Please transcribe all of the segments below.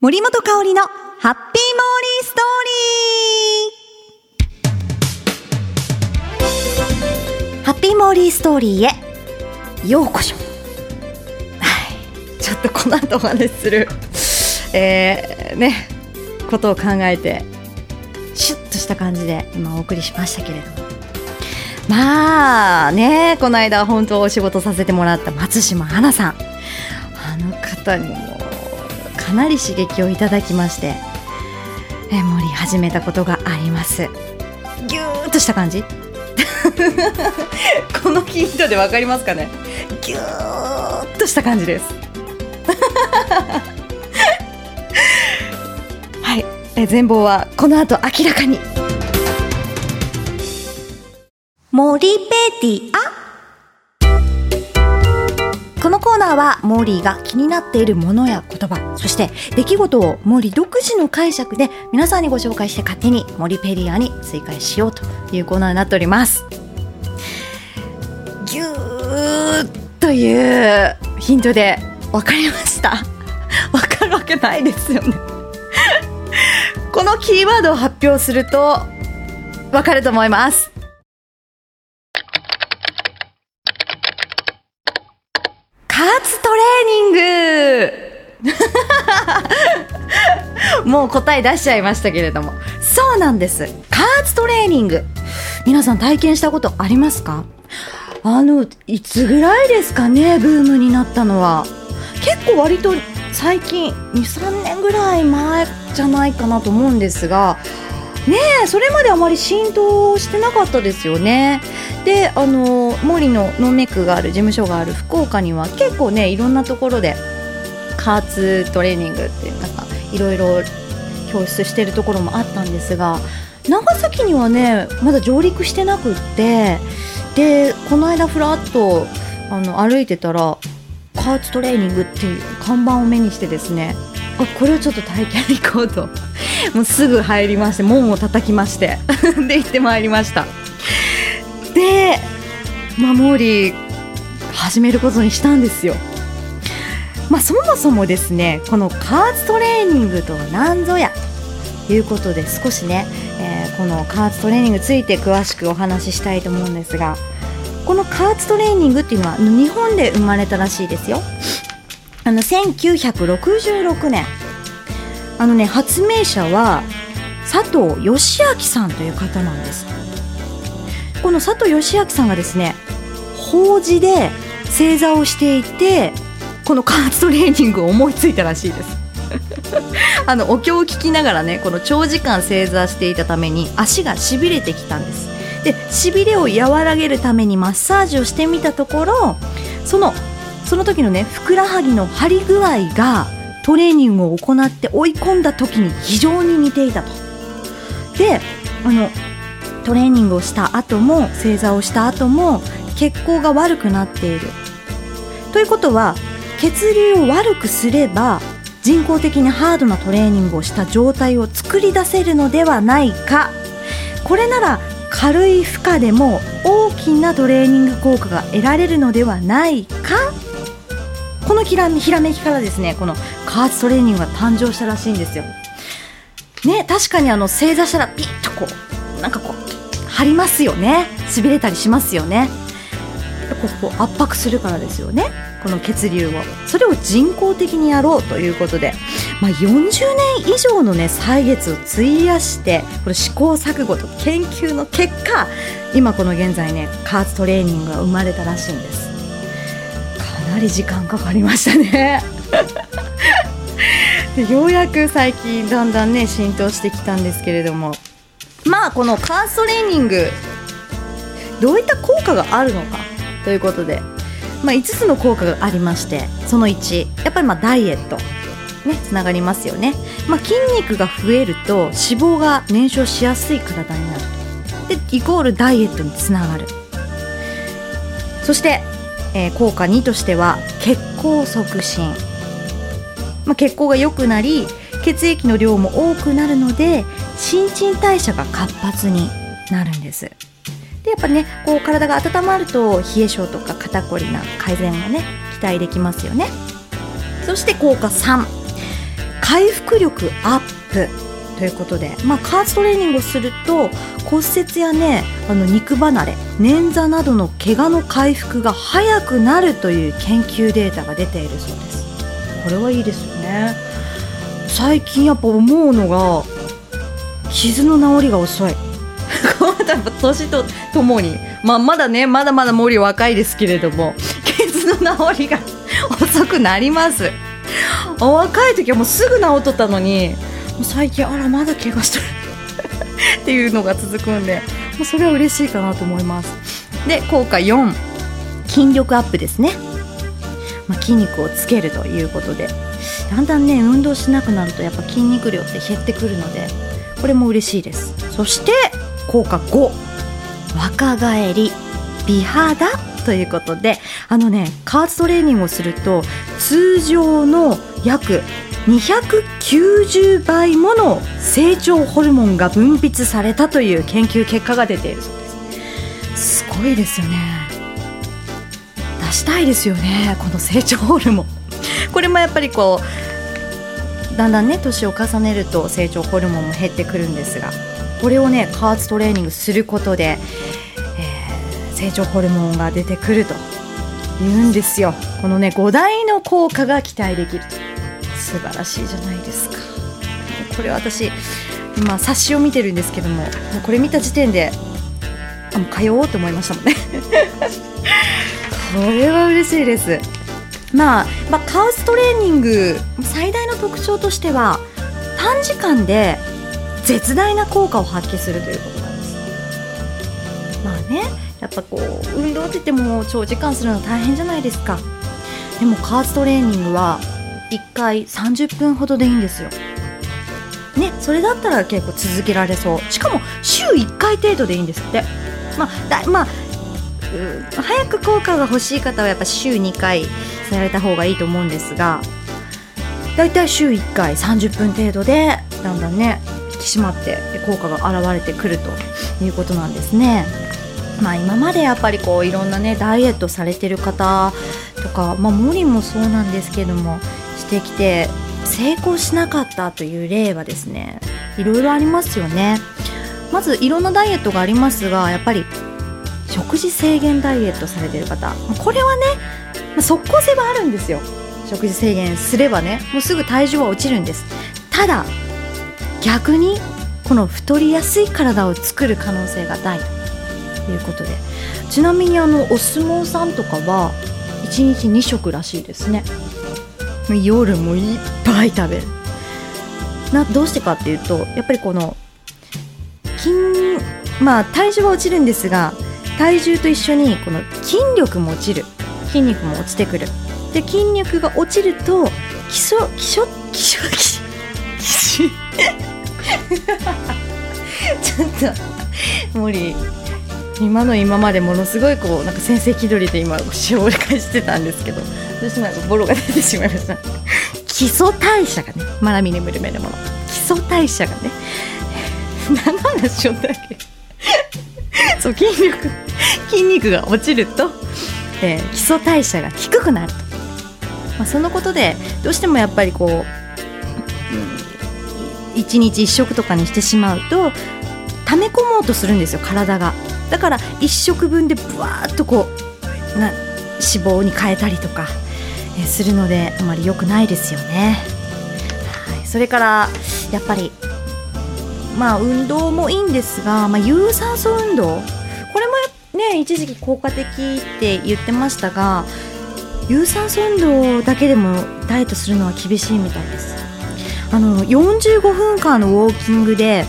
森本香里のハッピーモーリーストーリー。ハッピーモーリーストーリーへ。ようこそ。はい。ちょっとこの後お話しする。えー、ね。ことを考えてシュッとした感じで今お送りしましたけれども。まあね。この間本当お仕事させてもらった松島花さん。あの方にもかなり刺激をいただきましてえ森始めたことがあります。ぎゅーっとした感じ？このヒントでわかりますかね？ぎゅーっとした感じです。はい。え全貌はこの後明らかに。森ペディア。このコーナーはモーリーが気になっているものや言葉、そして出来事をモーリー独自の解釈で皆さんにご紹介して勝手にモリペディアに追加しようというコーナーになっております。ぎゅーというヒントで分かりました。わかるわけないですよね。このキーワードを発表するとわかると思います。加圧トレーニング。もう答え出しちゃいましたけれども。そうなんです。加圧トレーニング。皆さん体験したことありますか？あのいつぐらいですかね？ブームになったのは。結構割と最近23年ぐらい前じゃないかなと思うんですが。ねえそれまであまり浸透してなかったですよね。であの森のノーメイクがある事務所がある福岡には結構ねいろんなところで加圧トレーニングっていうなんかいろいろ教室してるところもあったんですが長崎にはねまだ上陸してなくってでこの間ふらっとあの歩いてたら加圧トレーニングっていう看板を目にしてですねあこれをちょっと体験行こうと。もうすぐ入りまして門を叩きまして で行ってまいりました。でまあモーリー始めることにしたんですよ。まあそもそもですねこの加圧トレーニングとは何ぞや。ということで少しね、えーこの加圧トレーニングについて詳しくお話ししたいと思うんですがこの加圧トレーニングっていうのは日本で生まれたらしいですよ。あの1966年あのね発明者は佐藤義明さんという方なんです。この佐藤義明さんがですね法事で正座をしていてこの加圧トレーニングを思いついたらしいです。あのお経を聞きながらねこの長時間正座していたために足がしびれてきたんです。でしびれを和らげるためにマッサージをしてみたところそのその時のねふくらはぎの張り具合がトレーニングを行って追い込んだ時に非常に似ていたと。であのトレーニングをした後も正座をした後も血行が悪くなっている。ということは血流を悪くすれば人工的にハードなトレーニングをした状態を作り出せるのではないか。これなら軽い負荷でも大きなトレーニング効果が得られるのではないか。このひらひらめきからですねこの加圧トレーニングが誕生したらしいんですよ。ね確かにあの正座したらピッとこうなんかこう張りますよね。しびれたりしますよね。ここ圧迫するからですよね。この血流を。それを人工的にやろうということで、まあ、40年以上のね歳月を費やしてこれ試行錯誤と研究の結果今この現在ね加圧トレーニングが生まれたらしいんです。かなり時間かかりましたね。ようやく最近だんだんね浸透してきたんですけれども。まあこの加圧トレーニングどういった効果があるのかということで、まあ、5つの効果がありましてその1やっぱりまあダイエットねつながりますよね、まあ、筋肉が増えると脂肪が燃焼しやすい体になる。でイコールダイエットにつながる。そして、えー効果2としては血行促進、まあ、血行が良くなり血液の量も多くなるので新陳代謝が活発になるんです。でやっぱねこう体が温まると冷え性とか肩こりな改善がね期待できますよね。そして効果3回復力アップ。ということで、まあ、加圧トレーニングをすると骨折やねあの肉離れ捻挫などの怪我の回復が早くなるという研究データが出ているそうです。これはいいですよね。最近やっぱ思うのが傷の治りが遅い。年とともに、まあ、まだねまだまだ森若いですけれども傷の治りが遅くなります。お若い時はもうすぐ治っとったのに最近あらまだ怪我してる。っていうのが続くんでもうそれは嬉しいかなと思います。で効果4筋力アップですね、まあ、筋肉をつけるということで。だんだんね運動しなくなるとやっぱ筋肉量って減ってくるのでこれも嬉しいです。そして効果5若返り美肌？ということであのね加圧トレーニングをすると通常の約290倍もの成長ホルモンが分泌されたという研究結果が出ているそうです。すごいですよね。出したいですよねこの成長ホルモン。これもやっぱりこうだんだんね年を重ねると成長ホルモンも減ってくるんですがこれをね加圧トレーニングすることで、えー、成長ホルモンが出てくると言うんですよ。このね5大の効果が期待できる。素晴らしいじゃないですか。これ私今冊子を見てるんですけどももうこれ見た時点であもう通おうと思いましたもんね。これは嬉しいです。まあ、まあ、カウストレーニング最大の特徴としては短時間で絶大な効果を発揮するということなんです。まあねやっぱこう運動って言っても長時間するの大変じゃないですか。でも加圧トレーニングは1回30分ほどでいいんですよ。ねそれだったら結構続けられそう。しかも週1回程度でいいんですって。まあだまあ早く効果が欲しい方はやっぱ週2回された方がいいと思うんですがだいたい週1回30分程度でだんだんね引き締まって効果が現れてくるということなんですね。まあ、今までやっぱりこういろんなねダイエットされてる方とか、まあ、モリもそうなんですけどもしてきて成功しなかったという例はですねいろいろありますよねまずいろんなダイエットがありますがやっぱり食事制限ダイエットされてる方これはね、あ、即効性はあるんですよ。食事制限すればねもうすぐ体重は落ちるんです。ただ逆にこの太りやすい体を作る可能性が大。ということで。ちなみにあのお相撲さんとかは1日2食らしいですね。夜もいっぱい食べる。などうしてかっていうとやっぱりこの筋まあ体重は落ちるんですが体重と一緒にこの筋力も落ちる。筋肉も落ちてくる。で筋肉が落ちると基礎基礎基礎基礎。ちょっと森今の今までものすごいこうなんか先生気取りで今塩折り返してたんですけどどうしてなんかボロが出てしまいました。基礎代謝がねまだ見眠る目でもの。基礎代謝がね。何の話をだっけ？そう筋力筋肉が落ちると、えー、基礎代謝が低くなると、まあ、そのことでどうしてもやっぱりこう、うん、1日1食とかにしてしまうと溜め込もうとするんですよ体が。だから1食分でぶわっとこうな脂肪に変えたりとか、えー、するのであまり良くないですよね、はい、それからやっぱりまあ運動もいいんですが、まあ、有酸素運動ね一時期効果的って言ってましたが有酸素運動だけでもダイエットするのは厳しいみたいです。あの45分間のウォーキングで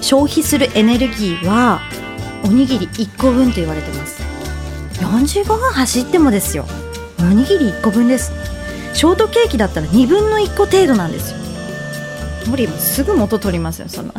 消費するエネルギーはおにぎり1個分と言われてます。45分走ってもですよ。おにぎり1個分です。ショートケーキだったら2分の1個程度なんですよ。森もすぐ元取りますよそんな。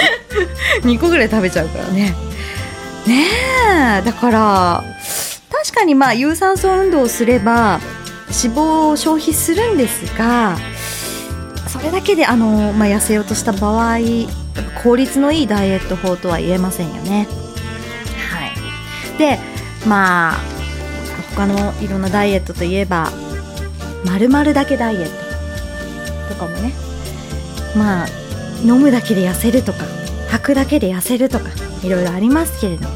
2個ぐらい食べちゃうからね。ねえだから確かにまあ有酸素運動をすれば脂肪を消費するんですがそれだけであの、まあ、痩せようとした場合効率のいいダイエット法とは言えませんよね。はい。でまあ他のいろんなダイエットといえばまるだけダイエットとかもね。まあ飲むだけで痩せるとか履くだけで痩せるとか。いろいろありますけれども、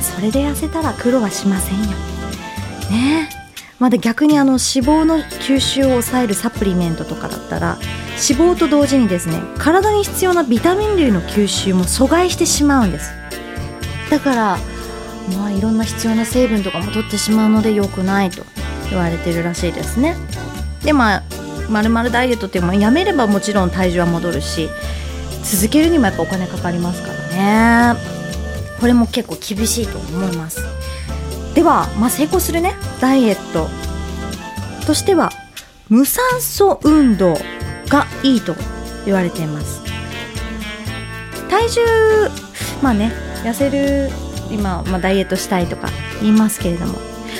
それで痩せたら苦労はしませんよ。ね。えまだ逆にあの脂肪の吸収を抑えるサプリメントとかだったら脂肪と同時にですね体に必要なビタミン類の吸収も阻害してしまうんです。だからまあいろんな必要な成分とかも取ってしまうので良くないと言われてるらしいですね。でまあまるまるダイエットっていうのはやめればもちろん体重は戻るし続けるにもやっぱお金かかりますから。ね。これも結構厳しいと思います。では、まあ、成功するね。ダイエットとしては無酸素運動がいいと言われています。体重まあね痩せる今、まあ、ダイエットしたいとか言いますけれども、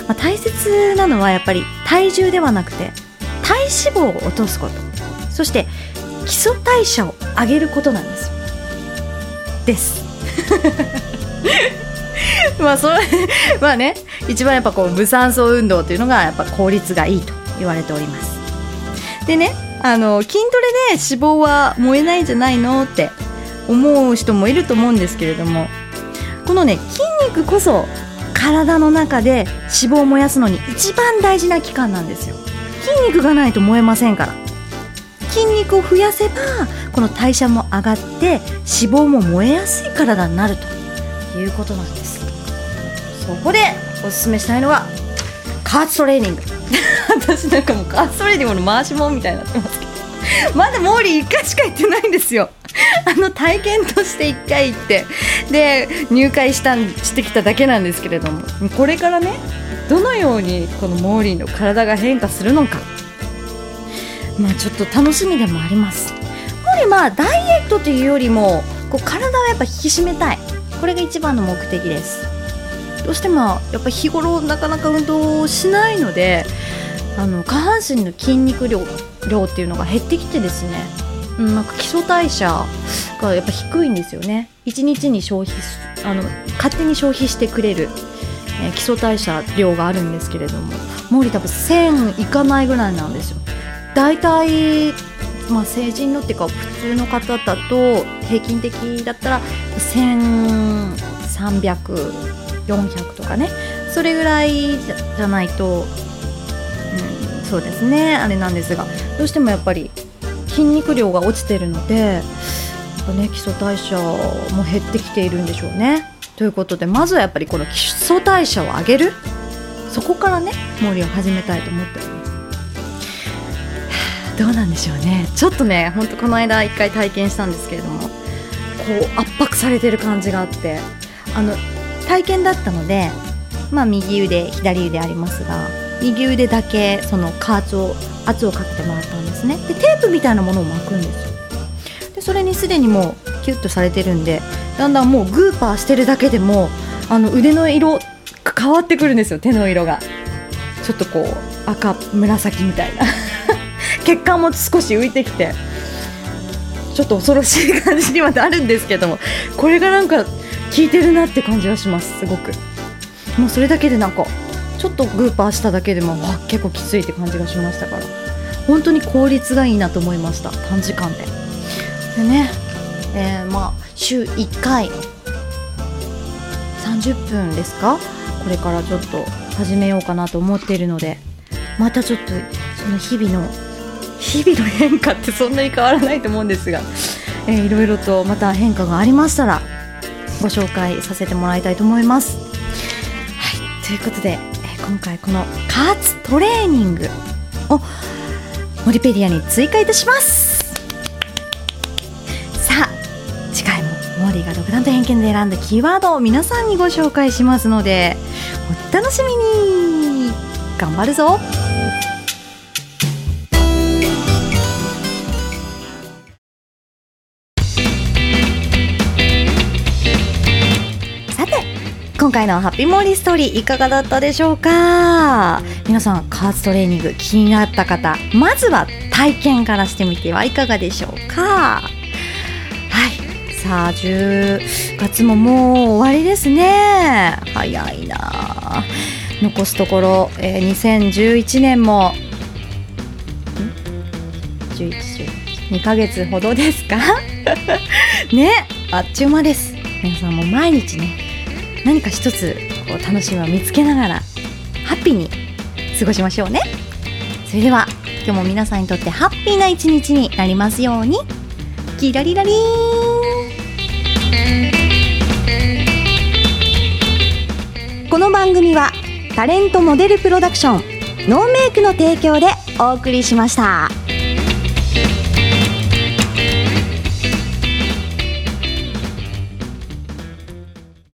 まあ、大切なのはやっぱり体重ではなくて体脂肪を落とすこと。そして基礎代謝を上げることなんですです。まあそれ まあね一番やっぱこう無酸素運動っていうのがやっぱ効率がいいと言われております。でねあの筋トレで脂肪は燃えないんじゃないのって思う人もいると思うんですけれどもこのね筋肉こそ体の中で脂肪を燃やすのに一番大事な器官なんですよ。筋肉がないと燃えませんから。筋肉を増やせばこの代謝も上がって脂肪も燃えやすい体になるということなんです。そこでおすすめしたいのは加圧トレーニング。私なんかもう加圧トレーニングの回しもんみたいになってますけど。まだモーリー1回しか行ってないんですよ。あの体験として1回行って。で入会したんしてきただけなんですけれども。これからねどのようにこのモーリーの体が変化するのか。まあちょっと楽しみでもあります。モーリーまあダイエットというよりもこう体をやっぱ引き締めたい。これが一番の目的です。どうしてもやっぱ日頃なかなか運動をしないのであの下半身の筋肉量量っていうのが減ってきてですね、うん、なんか基礎代謝がやっぱ低いんですよね。1日に消費あの勝手に消費してくれる、えー基礎代謝量があるんですけれども毛利多分1000いかないぐらいなんですよ。大体まあ成人のっていうか普通の方だと平均的だったら1300400とかね。それぐらいじゃないと、うん、そうですね。あれなんですが。どうしてもやっぱり筋肉量が落ちてるのでね基礎代謝も減ってきているんでしょうね。ということでまずはやっぱりこの基礎代謝を上げる。そこからね森を始めたいと思っております。どうなんでしょうね。ちょっとねほんとこの間一回体験したんですけれどもこう圧迫されてる感じがあってあの体験だったのでまあ右腕左腕ありますが右腕だけその加圧を圧をかけてもらったんですね。でテープみたいなものを巻くんですよ。でそれにすでにもうキュッとされてるんでだんだんもうグーパーしてるだけでもあの腕の色変わってくるんですよ。手の色が。ちょっとこう赤紫みたいな。血管も少し浮いてきてちょっと恐ろしい感じにはなるんですけどもこれがなんか効いてるなって感じはしますすごく。もうそれだけでなんかちょっとグーパーしただけでもわ結構きついって感じがしましたから。本当に効率がいいなと思いました短時間で。でね、えーまあ週1回30分ですか？これからちょっと始めようかなと思っているのでまたちょっとその日々の日々の変化ってそんなに変わらないと思うんですが、えーいろいろとまた変化がありましたらご紹介させてもらいたいと思います。はい、ということで、えー今回この加圧トレーニングをモリペディアに追加いたします。さあ次回もモーリーが独断と偏見で選んだキーワードを皆さんにご紹介しますのでお楽しみに頑張るぞ今回のハッピーモーリーストーリーいかがだったでしょうか？皆さん加圧トレーニング気になった方まずは体験からしてみてはいかがでしょうか？はいさあ10月ももう終わりですね。早いな。残すところ、えー2011年も2ヶ月ほどですか？ねあっちゅう間です。皆さんも毎日ね何か一つこう楽しみを見つけながらハッピーに過ごしましょうね。それでは今日も皆さんにとってハッピーな一日になりますように。キラリラリー。ンこの番組はタレントモデルプロダクションノーメイクの提供でお送りしました。